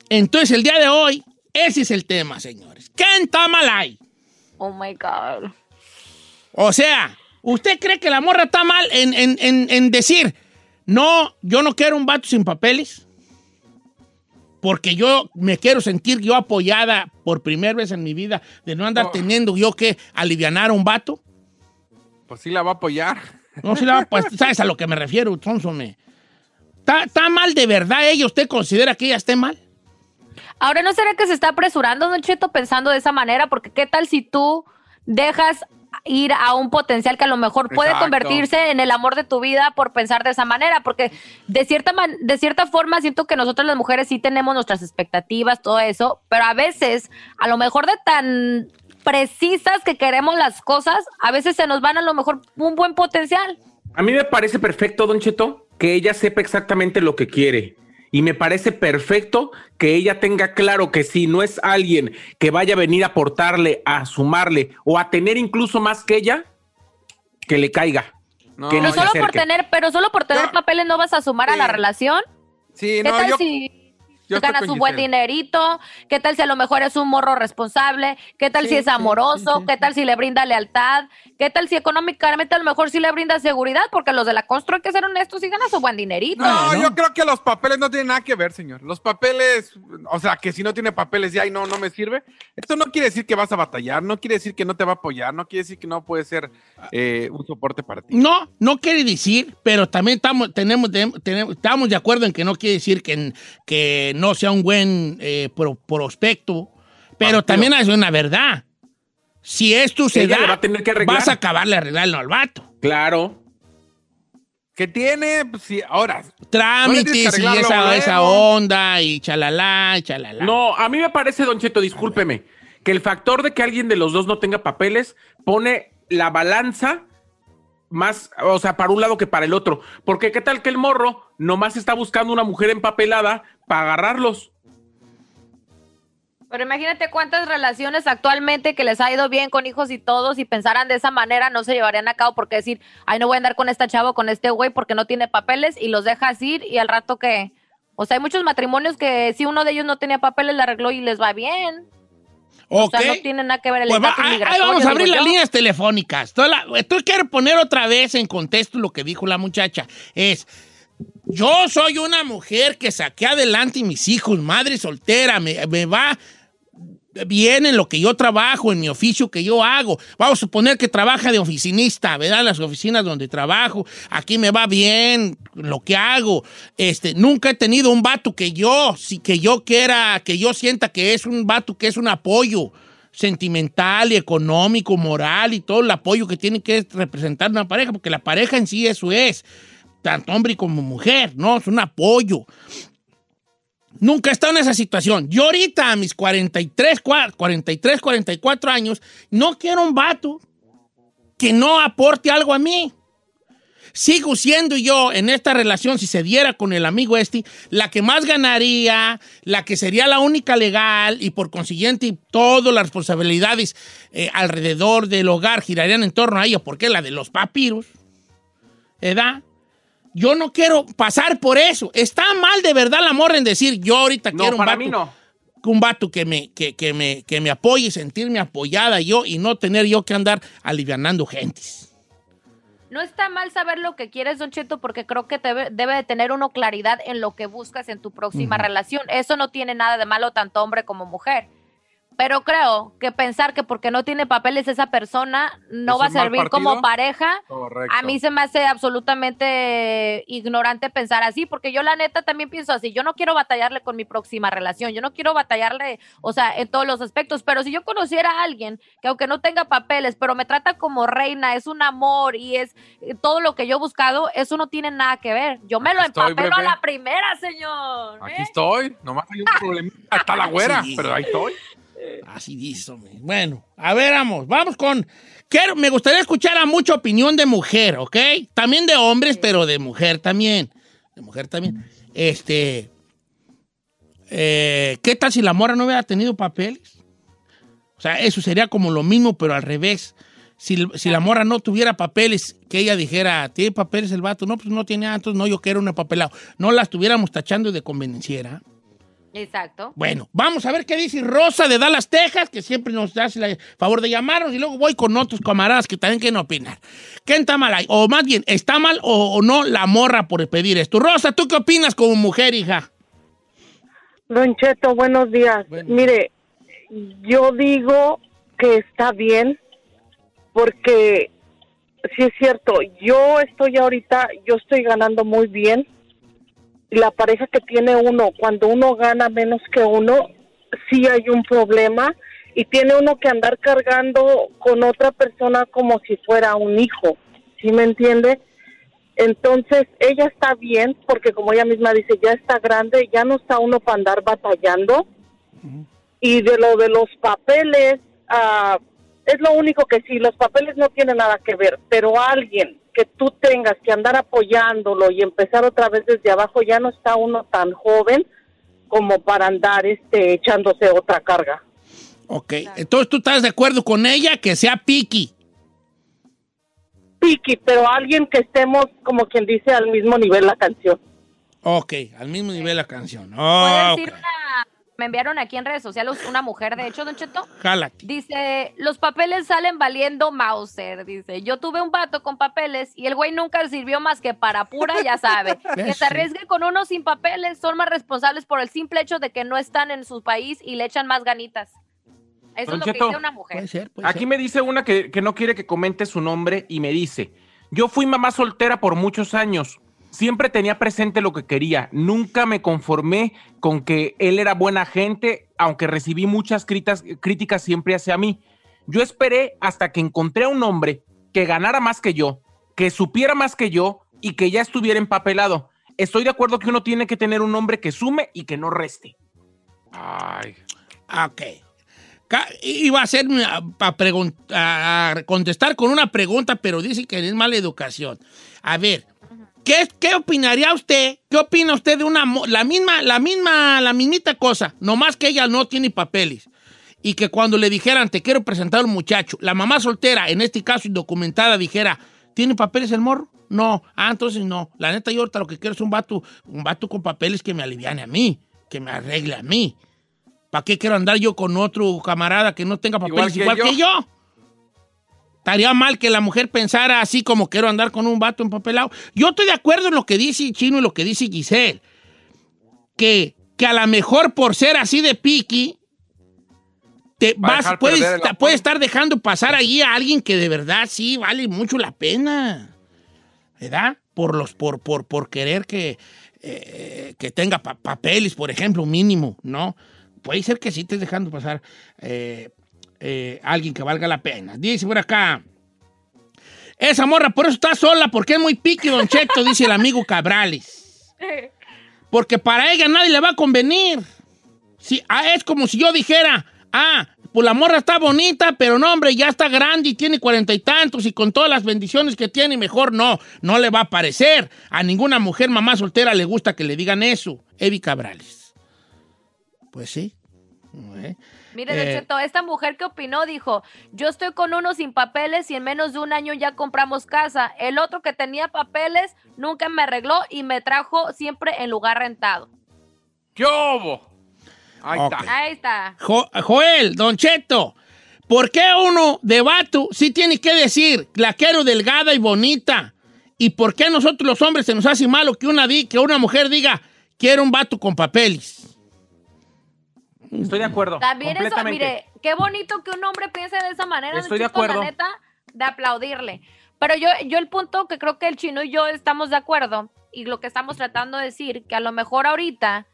Entonces, el día de hoy, ese es el tema, señores. ¿Quién está mal ahí? Oh my God. O sea, ¿usted cree que la morra está mal en, en- en- en decir, no, yo no quiero un vato sin papeles? Porque yo me quiero sentir yo apoyada por primera vez en mi vida de no andar Oh. teniendo yo que alivianar a un vato. Pues sí la va a apoyar. No, si la, pues, ¿sabes a lo que me refiero, Thompson? ¿Está, está mal de verdad ella? ¿Usted considera que ella esté mal? Ahora, ¿no será que se está apresurando, Don Cheto, pensando de esa manera? Porque ¿qué tal si tú dejas ir a un potencial que a lo mejor puede Exacto. convertirse en el amor de tu vida por pensar de esa manera? Porque de cierta, man- de cierta forma siento que nosotros las mujeres sí tenemos nuestras expectativas, todo eso, pero a veces, a lo mejor de tan precisas que queremos las cosas, a veces se nos van a lo mejor un buen potencial. A mí me parece perfecto, Don Cheto, que ella sepa exactamente lo que quiere. Y me parece perfecto que ella tenga claro que si no es alguien que vaya a venir a aportarle, a sumarle o a tener incluso más que ella, que le caiga. que no pero se solo por tener, pero solo por tener papeles no vas a sumar a la relación. Sí, ¿Qué no, tal yo- si yo estoy gana con su buen dinerito? ¿Qué tal si a lo mejor es un morro responsable? ¿Qué tal Sí, si es amoroso? sí, sí. ¿Qué tal si le brinda lealtad? ¿Qué tal si económicamente a lo mejor sí le brinda seguridad? Porque los de la constru hay que ser honestos y gana su buen dinerito. No, yo creo que los papeles no tienen nada que ver, señor. Los papeles, o sea, que si no tiene papeles ya y no, no me sirve. Esto no quiere decir que vas a batallar, no quiere decir que no te va a apoyar, no quiere decir que no puede ser eh, un soporte para ti. No, no quiere decir, pero también estamos, tenemos, tenemos- estamos de acuerdo en que no quiere decir que, que no sea un buen eh, pro- prospecto, pero también es una verdad. Si esto se Ella da, va a tener que arreglar. vas a acabarle arreglarlo al vato. Claro. Que tiene, pues sí, ahora. Trámites y esa, esa onda y chalala, y chalala. No, a mí me parece, Don Cheto, discúlpeme, que el factor de que alguien de los dos no tenga papeles pone la balanza más, o sea, para un lado que para el otro. Porque qué tal que el morro nomás está buscando una mujer empapelada para agarrarlos. Pero imagínate cuántas relaciones actualmente que les ha ido bien con hijos y todos y pensaran de esa manera no se llevarían a cabo porque decir, ay, no voy a andar con esta chava o con este güey porque no tiene papeles y los dejas ir y al rato que... O sea, hay muchos matrimonios que si uno de ellos no tenía papeles, le arregló y les va bien. O sea, no tiene nada que ver el Pues va, ahí- vamos a abrir las yo. líneas telefónicas. Toda la- Esto quiero poner otra vez en contexto lo que dijo la muchacha. Es, Yo soy una mujer que saqué adelante mis hijos, madre soltera, me, me va bien en lo que yo trabajo, en mi oficio que yo hago. Vamos a suponer que trabaja de oficinista, ¿verdad? Las oficinas donde trabajo, aquí me va bien lo que hago. Este, nunca he tenido un vato que yo, sí, que yo quiera, que yo sienta que es un vato que es un apoyo sentimental y económico, moral y todo el apoyo que tiene que representar una pareja, porque la pareja en sí eso es, tanto hombre como mujer, ¿no? Es un apoyo. Nunca he estado en esa situación. Yo ahorita, a mis 43, cua- 43, 44 años, no quiero un vato que no aporte algo a mí. Sigo siendo yo en esta relación, si se diera con el amigo este, la que más ganaría, la que sería la única legal y por consiguiente todas las responsabilidades eh, alrededor del hogar girarían en torno a ella, porque la de los papiros, ¿verdad? Yo no quiero pasar por eso. Está mal de verdad la morra en decir, yo ahorita No, quiero un para vato, mí no. un vato que me, que, que me, que me apoye, sentirme apoyada yo y no tener yo que andar alivianando gentes. No está mal saber lo que quieres, Don Cheto, porque creo que debe, debe de tener uno claridad en lo que buscas en tu próxima relación. Eso no tiene nada de malo tanto hombre como mujer. Pero creo que pensar que porque no tiene papeles esa persona no ¿Es va a servir como pareja, Correcto. a mí se me hace absolutamente ignorante pensar así, porque yo la neta también pienso así, yo no quiero batallarle con mi próxima relación, yo no quiero batallarle, o sea, en todos los aspectos, pero si yo conociera a alguien que aunque no tenga papeles, pero me trata como reina, es un amor y es eh, todo lo que yo he buscado, eso no tiene nada que ver. Yo me lo estoy, empapelo a la primera, señor. Aquí estoy, nomás hay un problema. Está la güera, Sí. pero ahí estoy. Así dice, hombre. Bueno, a ver, vamos, vamos con... Quiero, me gustaría escuchar a mucha opinión de mujer, ¿ok? También de hombres, pero de mujer también. De mujer también. Este... eh, ¿Qué tal si la mora no hubiera tenido papeles? O sea, eso sería como lo mismo, pero al revés. Si, si la mora no tuviera papeles, que ella dijera, ¿tiene papeles el vato? No, pues no tiene, entonces no, yo quiero un papelado. No la estuviéramos tachando de convenienciera. Exacto. Bueno, vamos a ver qué dice Rosa de Dallas, Texas, que siempre nos hace el favor de llamarnos y luego voy con otros camaradas que también quieren opinar. ¿Qué está mal ahí? O más bien, ¿está mal o, o no la morra por pedir esto? Rosa, ¿tú qué opinas como mujer, hija? Don Cheto, buenos días. Mire, yo digo que está bien porque sí es cierto, yo estoy ahorita, yo estoy ganando muy bien. La pareja que tiene uno, cuando uno gana menos que uno, sí hay un problema y tiene uno que andar cargando con otra persona como si fuera un hijo. ¿Sí me entiende? Entonces, ella está bien porque como ella misma dice, ya está grande, ya no está uno para andar batallando. Y de lo de los papeles, ah, es lo único que sí, los papeles no tienen nada que ver, pero alguien que tú tengas que andar apoyándolo y empezar otra vez desde abajo, ya no está uno tan joven como para andar este echándose otra carga. Ok, entonces tú estás de acuerdo con ella que sea piqui. Piqui, pero alguien que estemos, como quien dice, al mismo nivel la canción. Ok, al mismo nivel la canción. Puedo Oh, una- me enviaron aquí en redes sociales una mujer, de hecho, Don Cheto, Jálate. Dice, los papeles salen valiendo Mauser, dice. Yo tuve un vato con papeles y el güey nunca sirvió más que para pura, ya sabe. que se arriesgue con uno sin papeles, son más responsables por el simple hecho de que no están en su país y le echan más ganitas. Eso Don es lo que dice una mujer. Aquí me dice una que, que no quiere que comente su nombre y me dice, yo fui mamá soltera por muchos años. Siempre tenía presente lo que quería. Nunca me conformé con que él era buena gente, aunque recibí muchas critas- críticas siempre hacia mí. Yo esperé hasta que encontré a un hombre que ganara más que yo, que supiera más que yo y que ya estuviera empapelado. Estoy de acuerdo que uno tiene que tener un hombre que sume y que no reste. Ay. Ok. Iba a hacer a, a contestar con una pregunta, pero dice que es mala educación. A ver, ¿qué, qué opinaría usted? ¿Qué opina usted de una la misma, la misma, la mismita cosa? Nomás que ella no tiene papeles. Y que cuando le dijeran, te quiero presentar a un muchacho, la mamá soltera, en este caso indocumentada, dijera, ¿tiene papeles el morro? No. Ah, entonces no. La neta, yo ahorita lo que quiero es un vato, un vato con papeles que me aliviane a mí, que me arregle a mí. ¿Para qué quiero andar yo con otro camarada que no tenga papeles igual, Igual que, que yo? Estaría mal que la mujer pensara así como quiero andar con un vato empapelado. Yo estoy de acuerdo en lo que dice Chino y lo que dice Giselle. Que, que a lo mejor por ser así de piqui, te vas, puedes, puedes estar dejando pasar ahí a alguien que de verdad sí vale mucho la pena. ¿Verdad? Por, los, por, por, por querer que, eh, que tenga pa- papeles, por ejemplo, mínimo, ¿no? Puede ser que sí estés dejando pasar eh, eh, alguien que valga la pena. Dice por acá. Esa morra por eso está sola, porque es muy piqui, Don Cheto, dice el amigo Cabrales. Porque para ella nadie le va a convenir. Sí, ah, es como si yo dijera, ah, pues la morra está bonita, pero no, hombre, ya está grande y tiene cuarenta y tantos y con todas las bendiciones que tiene, mejor no, no le va a parecer. A ninguna mujer mamá soltera le gusta que le digan eso. Evi Cabrales. Pues sí. Eh. Mire, Don Eh, Cheto, esta mujer que opinó dijo, yo estoy con uno sin papeles y en menos de un año ya compramos casa. El otro que tenía papeles nunca me arregló y me trajo siempre en lugar rentado. ¿Qué hubo? Ahí está. Ahí está. Jo- Joel, Don Cheto, ¿por qué uno de vato sí tiene que decir, la quiero delgada y bonita? ¿Y por qué a nosotros los hombres se nos hace malo que una, di- que una mujer diga, quiero un vato con papeles? Estoy de acuerdo. También eso, mire, qué bonito que un hombre piense de esa manera. Estoy de acuerdo. La neta, de aplaudirle. Pero yo, yo el punto que creo que el chino y yo estamos de acuerdo y lo que estamos tratando de decir, que a lo mejor ahorita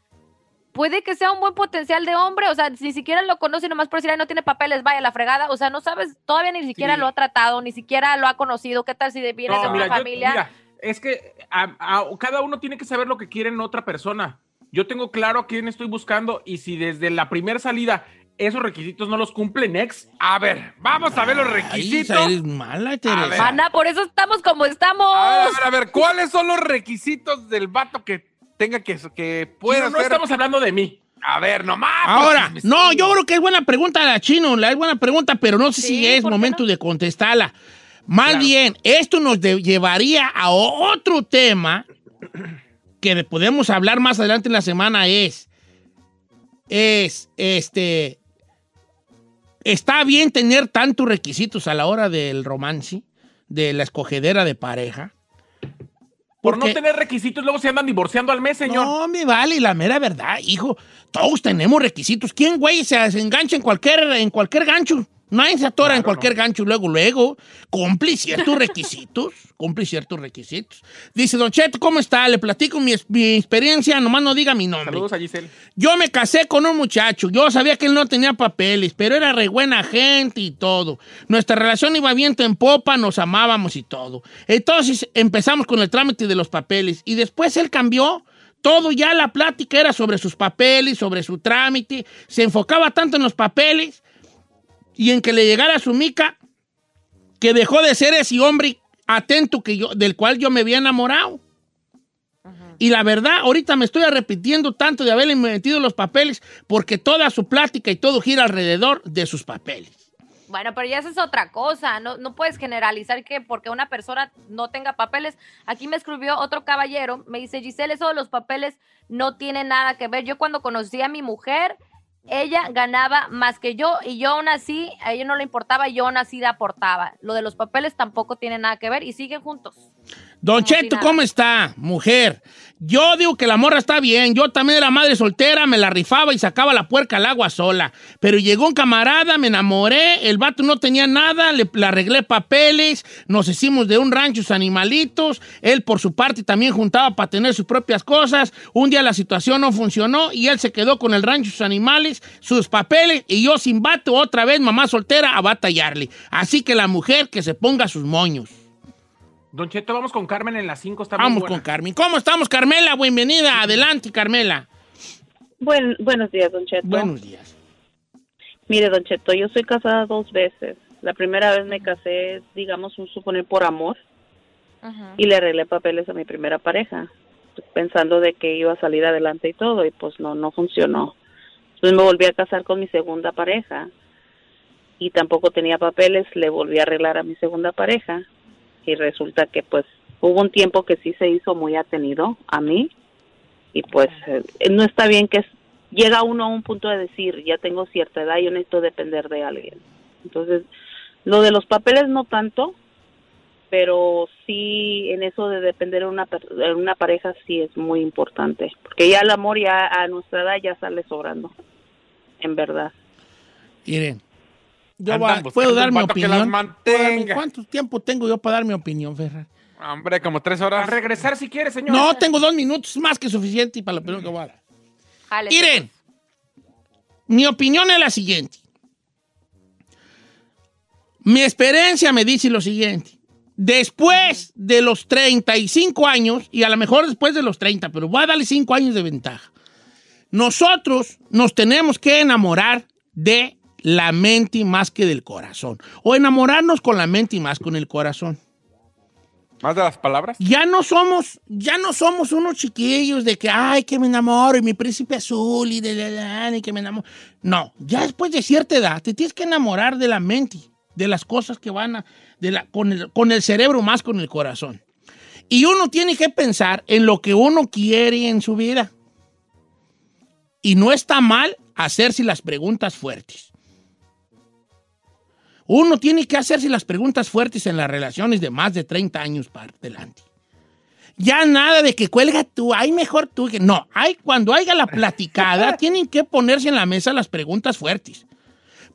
puede que sea un buen potencial de hombre, o sea, ni siquiera lo conoce nomás por decir, "Ay, no tiene papeles, vaya la fregada, o sea, no sabes, todavía ni siquiera Sí. lo ha tratado, ni siquiera lo ha conocido, qué tal si viene No, de una mira, yo- familia. mira, es que a- a- cada uno tiene que saber lo que quiere en otra persona. Yo tengo claro a quién estoy buscando y si desde la primera salida esos requisitos no los cumple Next. A ver, vamos a ver los requisitos. eres mala, Teresa. Ana, por eso estamos como estamos. A ver, a ver, a ver, ¿cuáles son los requisitos del vato que tenga que, que pueda no, no estamos hablando de mí. A ver, nomás. Ahora, pues, no, yo creo que es buena pregunta la chino, la es buena pregunta, pero no sé si es ¿por qué momento de contestarla. Más Claro. bien, esto nos llevaría a otro tema que podemos hablar más adelante en la semana es, es, este, ¿está bien tener tantos requisitos a la hora del romance, de la escogedera de pareja? Por Porque- no tener requisitos, luego se andan divorciando al mes, señor. No, me vale, la mera verdad, hijo. Todos tenemos requisitos. ¿Quién, güey, se, se engancha en cualquier, en cualquier gancho? Nadie se atora en cualquier gancho luego, luego. Cumple ciertos requisitos. Cumple ciertos requisitos. Dice, Don Cheto, ¿cómo está? Le platico mi, mi experiencia, nomás no diga mi nombre. Saludos a Giselle. Yo me casé con un muchacho. Yo sabía que él no tenía papeles, pero era re buena gente y todo. Nuestra relación iba viento en popa, nos amábamos y todo. Entonces empezamos con el trámite de los papeles y después él cambió. Todo ya la plática era sobre sus papeles, sobre su trámite. Se enfocaba tanto en los papeles y en que le llegara su mica que dejó de ser ese hombre atento que yo, del cual yo me había enamorado. Y la verdad, ahorita me estoy arrepintiendo tanto de haberle metido los papeles porque toda su plática y todo gira alrededor de sus papeles. Bueno, pero ya esa es otra cosa. No, no puedes generalizar que porque una persona no tenga papeles. Aquí me escribió otro caballero. Me dice, Giselle, eso de los papeles no tiene nada que ver. Yo cuando conocí a mi mujer, ella ganaba más que yo y yo aún así, a ella no le importaba, yo aún así le aportaba. Lo de los papeles tampoco tiene nada que ver y siguen juntos. Don Cheto. ¿cómo está, mujer? Yo digo que la morra está bien. Yo también era madre soltera, me la rifaba y sacaba la puerca al agua sola. Pero llegó un camarada, me enamoré, el vato no tenía nada, le, arreglé papeles, nos hicimos de un rancho animalitos. Él, por su parte, también juntaba para tener sus propias cosas. Un día la situación no funcionó y él se quedó con el rancho, sus animales, sus papeles y yo sin vato, otra vez, mamá soltera, a batallarle. Así que la mujer que se ponga sus moños. Don Cheto, vamos con Carmen en las 5. Está muy Vamos buena. con Carmen. ¿Cómo estamos, Carmela? Bienvenida. Adelante, Carmela. Buen, buenos días, Don Cheto. Buenos días. Mire, Don Cheto, yo soy casada dos veces. La primera vez me casé, digamos, un suponer por amor y le arreglé papeles a mi primera pareja, pensando de que iba a salir adelante y todo, y pues no, no funcionó. Entonces me volví a casar con mi segunda pareja y tampoco tenía papeles, le volví a arreglar a mi segunda pareja y resulta que pues hubo un tiempo que sí se hizo muy atenido a mí y pues eh, no está bien que es- llega uno a un punto de decir ya tengo cierta edad yo necesito depender de alguien entonces Lo de los papeles no tanto, pero sí en eso de depender de una, de una pareja sí es muy importante, porque ya el amor ya a nuestra edad ya sale sobrando, en verdad. Miren, yo puedo dar mi opinión. las mantenga. ¿Puedo dar mi- ¿Cuánto tiempo tengo yo para dar mi opinión, Ferrari? Hombre, como tres horas. A regresar si quieres, señor. No, tengo dos minutos más que suficiente y para la opinión que voy a dar. Miren, mi opinión es la siguiente. Mi experiencia me dice lo siguiente. Después de los 35 años, y a lo mejor después de los 30, pero voy a darle 5 años de ventaja, nosotros nos tenemos que enamorar de la mente más que del corazón. O enamorarnos con la mente y más con el corazón. ¿Más de las palabras? Ya no somos, ya no somos unos chiquillos de que, ay, que me enamoro, y mi príncipe azul, y de la, la, y que me enamoro. No, ya después de cierta edad, te tienes que enamorar de la mente, de las cosas que van a, de la, con, el, con el cerebro más con el corazón. Y uno tiene que pensar en lo que uno quiere en su vida. Y no está mal hacerse las preguntas fuertes. Uno tiene que hacerse las preguntas fuertes en las relaciones de más de 30 años para adelante. Ya nada de que cuelga tú, ay, mejor tú. que No, hay, cuando haya la platicada, tienen que ponerse en la mesa las preguntas fuertes.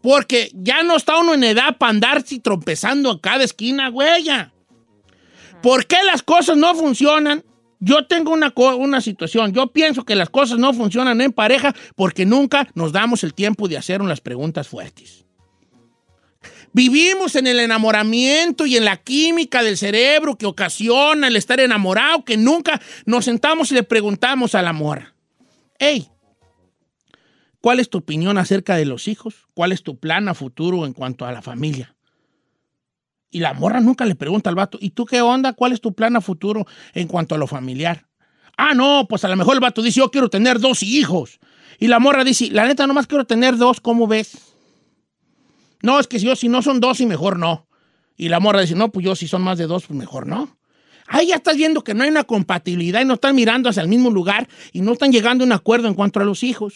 Porque ya no está uno en edad para andarse trompezando a cada esquina, güey. ¿Por qué las cosas no funcionan? Yo tengo una, una situación. Yo pienso que las cosas no funcionan en pareja porque nunca nos damos el tiempo de hacer las preguntas fuertes. Vivimos en el enamoramiento y en la química del cerebro que ocasiona el estar enamorado, que nunca nos sentamos y le preguntamos al amor. Hey, ¿cuál es tu opinión acerca de los hijos? ¿Cuál es tu plan a futuro en cuanto a la familia? Y la morra nunca le pregunta al vato, ¿y tú qué onda? ¿Cuál es tu plan a futuro en cuanto a lo familiar? Ah, no, pues a lo mejor el vato dice, yo quiero tener dos hijos. Y la morra dice, la neta, nomás quiero tener dos, ¿cómo ves? No, es que yo si no son dos y mejor no. Y la morra dice, no, pues yo si son más de dos, pues mejor no. Ahí ya estás viendo que no hay una compatibilidad y no están mirando hacia el mismo lugar y no están llegando a un acuerdo en cuanto a los hijos.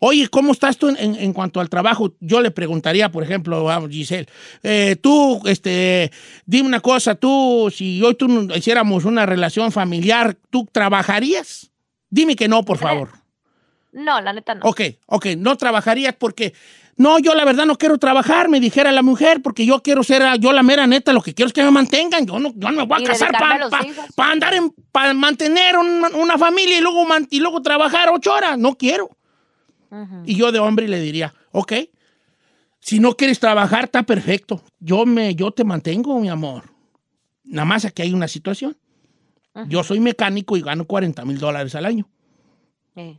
Oye, ¿cómo estás tú en, en- en cuanto al trabajo? Yo le preguntaría, por ejemplo, a Giselle, eh, tú, este, dime una cosa, tú, si hoy tú hiciéramos una relación familiar, ¿tú trabajarías? Dime que no, por favor. No, la neta no. Ok, ok, no trabajarías porque, no, yo la verdad no quiero trabajar, me dijera la mujer, porque yo quiero ser, yo la mera neta, lo que quiero es que me mantengan, yo no, yo no me voy a casar para hijos. andar en, para mantener un- una familia y luego, y luego trabajar ocho horas, no quiero. Y yo de hombre le diría, ok, si no quieres trabajar, está perfecto, yo, me, yo te mantengo, mi amor. Nada más aquí hay una situación. Yo soy mecánico y gano 40 mil dólares al año. Eh.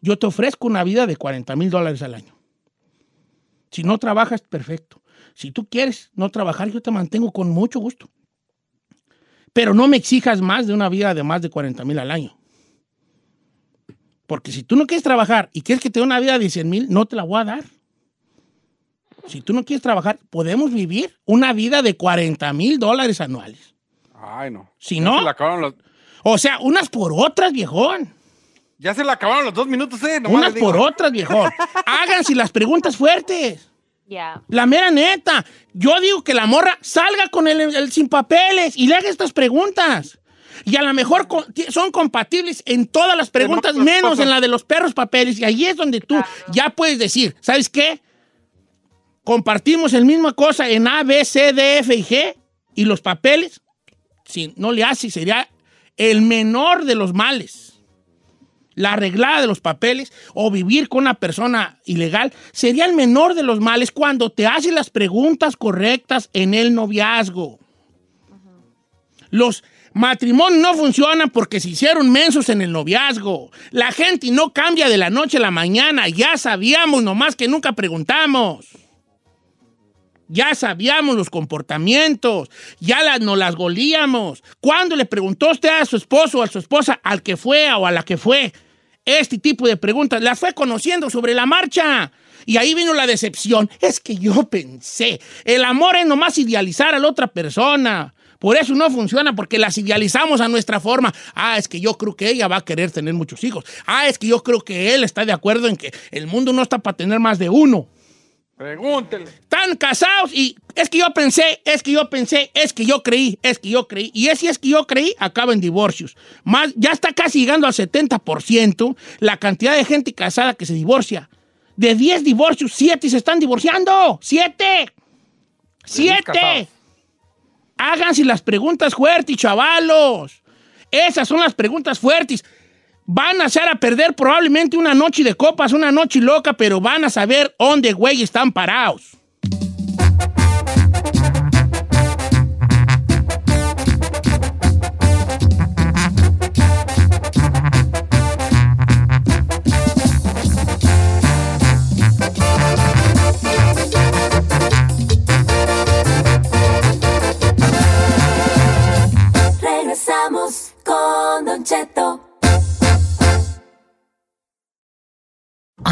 Yo te ofrezco una vida de 40 mil dólares al año. Si no trabajas, perfecto. Si tú quieres no trabajar, yo te mantengo con mucho gusto. Pero no me exijas más de una vida de más de 40 mil al año. Porque si tú no quieres trabajar y quieres que te dé una vida de 100 mil, no te la voy a dar. Si tú no quieres trabajar, podemos vivir una vida de 40 mil dólares anuales. Ay, no. Si no, se los, o sea, unas por otras, viejón. Ya se le acabaron los dos minutos, ¿eh? Nomás Unas por otras, viejón. Háganse las preguntas fuertes. Ya. La mera neta. Yo digo que la morra salga con el, el sin papeles y le haga estas preguntas. Y a lo mejor con- son compatibles en todas las preguntas, menos en la de los perros papeles. Y ahí es donde tú ya puedes decir, ¿sabes qué? Compartimos el misma cosa en A, B, C, D, F y G. Y los papeles, si no le hace, sería el menor de los males la arreglada de los papeles o vivir con una persona ilegal sería el menor de los males cuando te hace las preguntas correctas en el noviazgo. Los matrimonios no funcionan porque se hicieron mensos en el noviazgo. La gente no cambia de la noche a la mañana. Ya sabíamos, nomás que nunca preguntamos. Ya sabíamos los comportamientos, ya las, nos las golíamos. ¿Cuándo le preguntó usted a su esposo o a su esposa, al que fue o a la que fue, este tipo de preguntas? Las fue conociendo sobre la marcha. Y ahí vino la decepción. Es que yo pensé, el amor es nomás idealizar a la otra persona. Por eso no funciona, porque las idealizamos a nuestra forma. Ah, es que yo creo que ella va a querer tener muchos hijos. Ah, es que yo creo que él está de acuerdo en que el mundo no está para tener más de uno. Pregúntele. Están casados y es que yo pensé, es que yo pensé, es que yo creí, es que yo creí. Y ese es que yo creí acaba en divorcios. Más, ya está casi llegando al 70% la cantidad de gente casada que se divorcia. De 10 divorcios, 7 se están divorciando. ¡7! ¡Siete! casados. Háganse las preguntas fuertes, chavalos. Esas son las preguntas fuertes. Van a hacer a perder probablemente una noche de copas, una noche loca, pero van a saber dónde, güey, están parados.